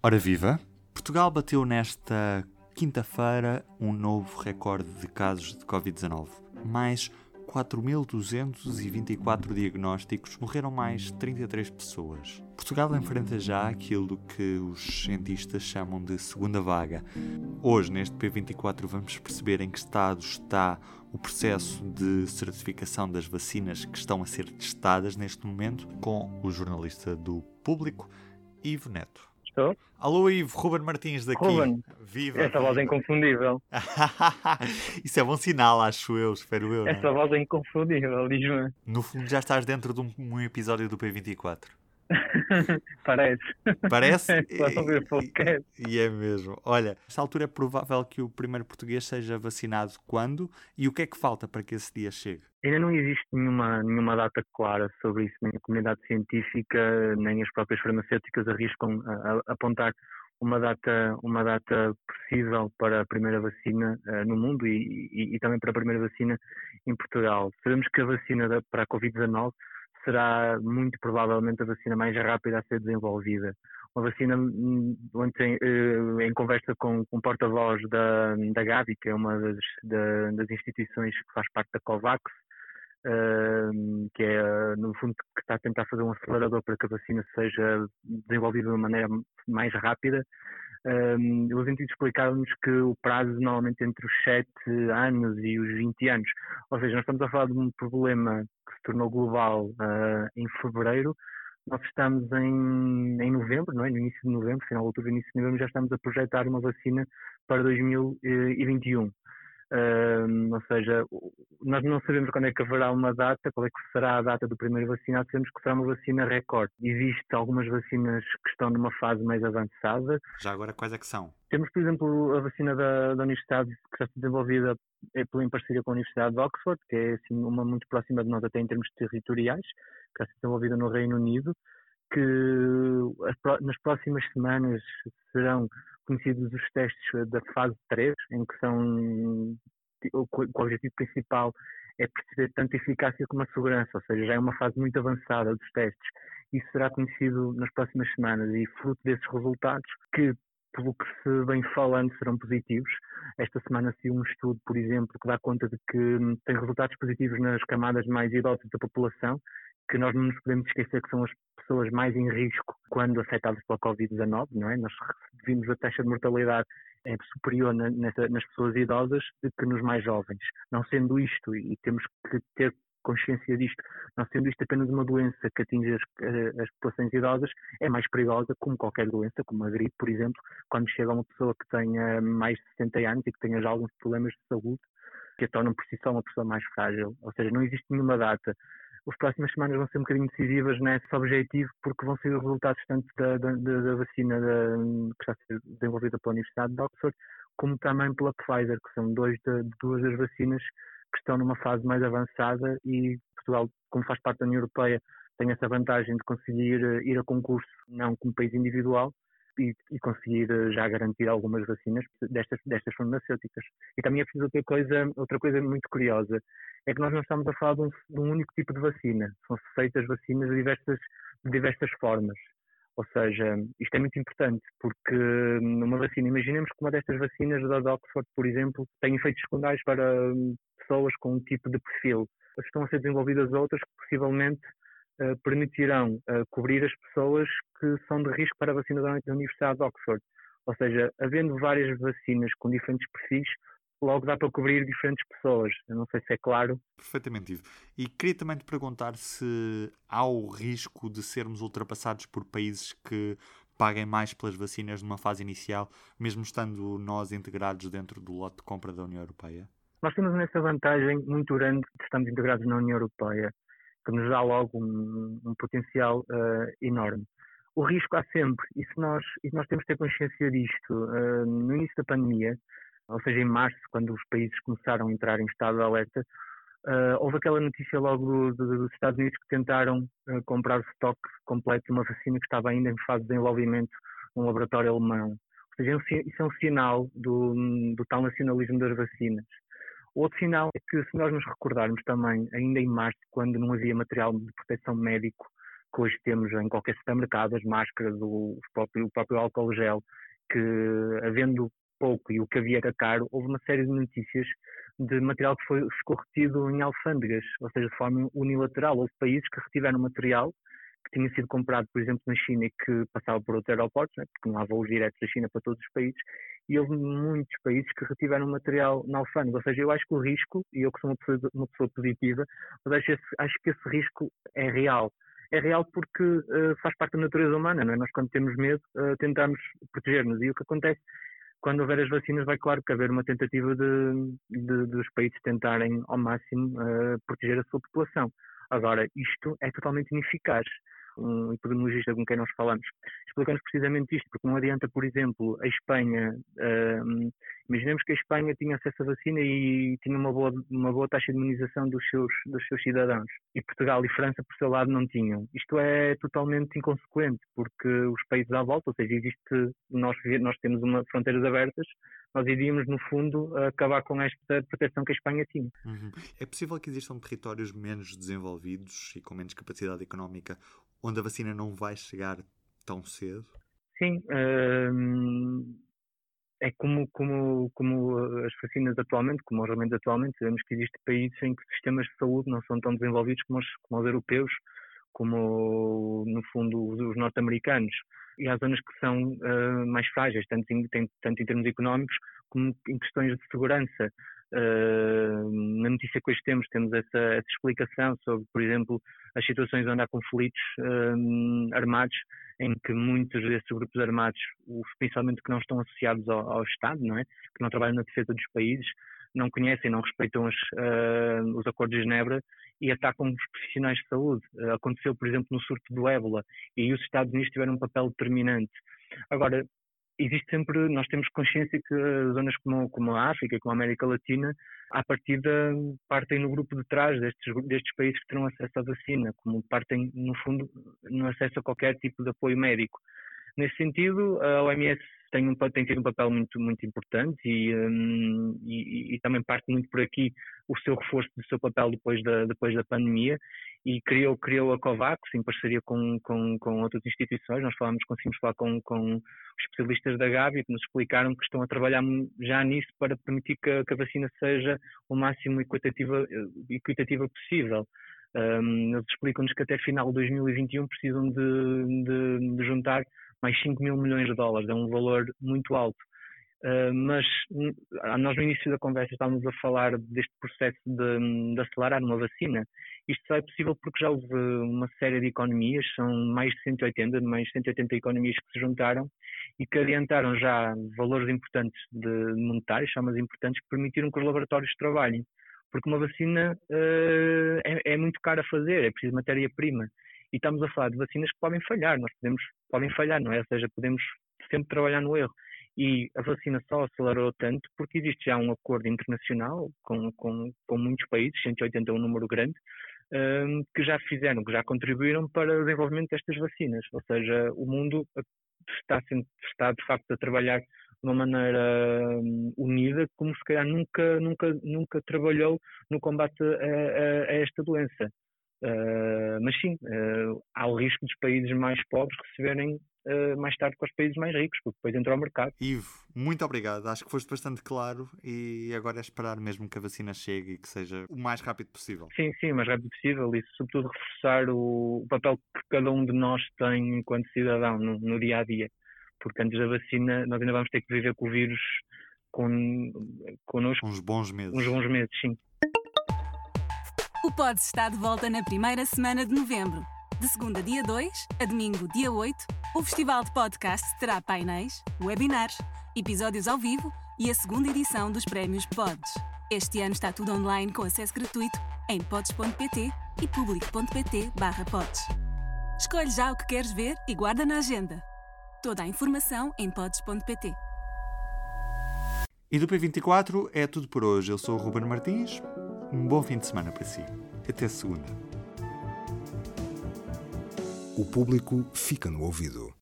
Ora viva! Portugal bateu nesta quinta-feira um novo recorde de casos de Covid-19. Mais 4.224 diagnósticos, morreram mais 33 pessoas. Portugal enfrenta já aquilo que os cientistas chamam de segunda vaga. Hoje, neste P24, vamos perceber em que estado está o processo de certificação das vacinas que estão a ser testadas neste momento com o jornalista do Público, Ivo Neto. Estou? Alô, Ivo, Ruben Martins daqui. Ruben, Viva! essa voz é inconfundível. Isso é bom sinal, acho eu, espero eu. é? Essa voz é inconfundível, diz-me. No fundo, já estás dentro de um, um episódio do P24. Parece. Parece? E, e é mesmo. Olha, esta altura é provável que o primeiro português seja vacinado quando e o que é que falta para que esse dia chegue? Ainda não existe nenhuma, nenhuma data clara sobre isso, nem a comunidade científica, nem as próprias farmacêuticas arriscam a, a apontar uma data, uma data possível para a primeira vacina uh, no mundo e, e, e, também para a primeira vacina em Portugal. Sabemos que a vacina da, para a Covid-19 será muito provavelmente a vacina mais rápida a ser desenvolvida. Uma vacina, ontem, eh, em conversa com, com o porta-voz da, da Gavi, que é uma das, da, das instituições que faz parte da COVAX, Uh, que é, no fundo, que está a tentar fazer um acelerador para que a vacina seja desenvolvida de uma maneira mais rápida. Um, os cientistas explicaram-nos que o prazo normalmente entre os 7 anos e os 20 anos. Ou seja, nós estamos a falar de um problema se tornou global uh, em fevereiro. Nós estamos em, em novembro, não é? no início de novembro, final de outubro, início de novembro, já estamos a projetar uma vacina para 2021. Ou seja, nós não sabemos quando é que haverá uma data, qual é que será a data do primeiro vacinado, sabemos que será uma vacina recorde. Existem algumas vacinas que estão numa fase mais avançada. Já agora, quais é que são? Temos, por exemplo, a vacina da, da Universidade, que está desenvolvida é em parceria com a Universidade de Oxford, que é assim, uma muito próxima de nós até em termos territoriais, que está desenvolvida no Reino Unido, que nas próximas semanas serão conhecidos os testes da fase 3, em que são o, objetivo principal é perceber tanto a eficácia como a segurança, ou seja, já é uma fase muito avançada dos testes. Isso será conhecido nas próximas semanas e fruto desses resultados, que pelo que se vem falando serão positivos. Esta semana saiu um estudo, por exemplo, que dá conta de que tem resultados positivos nas camadas mais idosas da população, que nós não nos podemos esquecer que são as pessoas mais em risco quando afetadas pela Covid-19, não é? Nós vimos a taxa de mortalidade é superior na, nessa, nas pessoas idosas do que nos mais jovens. Não sendo isto, e temos que ter consciência disto, não sendo isto apenas uma doença que atinge as, eh, as, populações idosas, é mais perigosa, como qualquer doença, como a gripe, por exemplo, quando chega uma pessoa que tenha mais de 60 anos e que tenha já alguns problemas de saúde, que a tornam por si só uma pessoa mais frágil. Ou seja, não existe nenhuma data as próximas semanas vão ser um bocadinho decisivas nesse objetivo, porque vão ser os resultados tanto da, da, da vacina da, que está a ser desenvolvida pela Universidade de Oxford, como também pela Pfizer, que são dois de, duas das vacinas que estão numa fase mais avançada e Portugal, como faz parte da União Europeia, tem essa vantagem de conseguir eh, ir a concurso, não como país individual, e, conseguir eh, já garantir algumas vacinas destas, destas farmacêuticas. E também é preciso outra coisa, outra coisa muito curiosa, é que nós não estamos a falar de um, de um único tipo de vacina, são feitas vacinas de diversas, de diversas formas. Ou seja, isto é muito importante, porque numa vacina, imaginemos que uma destas vacinas da Oxford, por exemplo, tem efeitos secundários para hum, pessoas com um tipo de perfil. Estão a ser desenvolvidas outras que possivelmente permitirão uh, cobrir as pessoas que são de risco para a vacina da Universidade de Oxford. Ou seja, havendo várias vacinas com diferentes perfis, logo dá para cobrir diferentes pessoas. Eu não sei se é claro. Perfeitamente, Ivo. E queria também te perguntar se há o risco de sermos ultrapassados por países que paguem mais pelas vacinas numa fase inicial, mesmo estando nós integrados dentro do lote de compra da União Europeia? Nós temos nessa vantagem muito grande de estarmos integrados na União Europeia, que nos dá logo um, um potencial uh, enorme. O risco há sempre, e, se nós, e nós temos que ter consciência disto. Uh, no início da pandemia, ou seja, em março, quando os países começaram a entrar em estado de alerta, uh, houve aquela notícia logo do, do, dos Estados Unidos que tentaram comprar o estoque completo de uma vacina que estava ainda em fase de desenvolvimento num laboratório alemão. Ou seja, é isso é um sinal do, do tal nacionalismo das vacinas. Outro sinal é que, se nós nos recordarmos também, ainda em março, quando não havia material de proteção médico que hoje temos em qualquer supermercado, as máscaras, o próprio, o próprio álcool gel, que havendo pouco e o que havia era caro, houve uma série de notícias de material que foi, ficou retido em alfândegas, ou seja, de forma unilateral. Houve países que retiveram material que tinha sido comprado, por exemplo, na China e que passava por outro aeroporto, né, porque não há voos diretos da China para todos os países, e houve muitos países que retiveram material na alfândega. Ou seja, eu acho que o risco, e eu que sou uma pessoa, uma pessoa positiva, mas acho, esse, acho que esse risco é real. É real porque uh, faz parte da natureza humana, não é? Nós, quando temos medo, uh, tentamos proteger-nos. E o que acontece quando houver as vacinas, vai claro que haver uma tentativa de, de dos países tentarem ao máximo uh, proteger a sua população. Agora, isto é totalmente ineficaz um epidemiologista com quem nós falamos, explicamos precisamente isto, porque não adianta, por exemplo, a Espanha, imaginemos que a Espanha tinha acesso à vacina e tinha uma boa, uma boa taxa de imunização dos seus, dos seus cidadãos, e Portugal e França, por seu lado, não tinham. Isto é totalmente inconsequente, porque os países à volta, ou seja, existe, nós, nós temos uma, fronteiras abertas, nós iríamos, no fundo, acabar com esta proteção que a Espanha tinha. Uhum. É possível que existam territórios menos desenvolvidos e com menos capacidade económica onde a vacina não vai chegar tão cedo? Sim, hum, é como, como, como as vacinas atualmente, como os remédios atualmente, sabemos que existem países em que os sistemas de saúde não são tão desenvolvidos como os, como os europeus, como no fundo os norte-americanos. E há zonas que são uh, mais frágeis, tanto em, tanto em termos económicos como em questões de segurança. Uh, na notícia que hoje temos, temos essa, essa, explicação sobre, por exemplo, as situações onde há conflitos uh, armados, em que muitos desses grupos armados, principalmente que não estão associados ao, ao, Estado, não é? que não trabalham na defesa dos países, não conhecem, não respeitam os, uh, os acordos de Genebra e atacam os profissionais de saúde. aconteceu, por exemplo, no surto do ébola e os Estados Unidos tiveram um papel determinante. Agora, existe sempre, nós temos consciência que zonas como, como a África, como a América Latina, à partida partem no grupo de trás destes, destes países que terão acesso à vacina, como partem, no fundo, no acesso a qualquer tipo de apoio médico. Nesse sentido, a OMS tem, um, tem tido um papel muito, muito importante e, um, e, e, também parte muito por aqui o seu reforço do seu papel depois da, depois da pandemia e criou, criou a COVAX em parceria com, com, com outras instituições. Nós falamos, conseguimos falar com, com especialistas da Gavi que nos explicaram que estão a trabalhar já nisso para permitir que, que a vacina seja o máximo equitativa, equitativa possível. Um, eles explicam-nos que até final de 2021 precisam de, de, de juntar mais 5 mil milhões de dólares, é um valor muito alto. Uh, mas hum, nós no início da conversa estávamos a falar deste processo de, de, acelerar uma vacina. Isto só é possível porque já houve uma série de economias, são mais de 180, mais de 180 economias que se juntaram e que adiantaram já valores importantes de monetários, chamas importantes, que permitiram que os laboratórios trabalhem. Porque uma vacina uh, é, é muito cara a fazer, é preciso matéria-prima e estamos a falar de vacinas que podem falhar, nós podemos, podem falhar, não é? Ou seja, podemos sempre trabalhar no erro. E a vacina só acelerou tanto porque existe já um acordo internacional com, com, com muitos países, 180 é um número grande, um, que já fizeram, que já contribuíram para o desenvolvimento destas vacinas. Ou seja, o mundo está, está de facto a trabalhar de uma maneira um, unida, como se calhar nunca, nunca, nunca trabalhou no combate a, a, a esta doença. Uh, mas sim, uh, há o risco dos países mais pobres receberem uh, mais tarde com os países mais ricos, porque depois entra ao mercado. Ivo, muito obrigado. Acho que foste bastante claro e agora é esperar mesmo que a vacina chegue e que seja o mais rápido possível. Sim, sim, o mais rápido possível e sobretudo reforçar o, o papel que cada um de nós tem enquanto cidadão no, no, dia a dia. Porque antes da vacina nós ainda vamos ter que viver com o vírus con, connosco. Uns bons meses. Uns bons meses, sim. O Pods está de volta na primeira semana de novembro. De segunda, dia 2, a domingo, dia 8, o Festival de Podcast terá painéis, webinars, episódios ao vivo e a segunda edição dos Prémios Pods. Este ano está tudo online com acesso gratuito em pods.pt e public.pt/pods. Escolhe já o que queres ver e guarda na agenda. Toda a informação em pods.pt. E do P24 é tudo por hoje. Eu sou o Ruben Martins. Um bom fim de semana para si. Até segunda. O público fica no ouvido.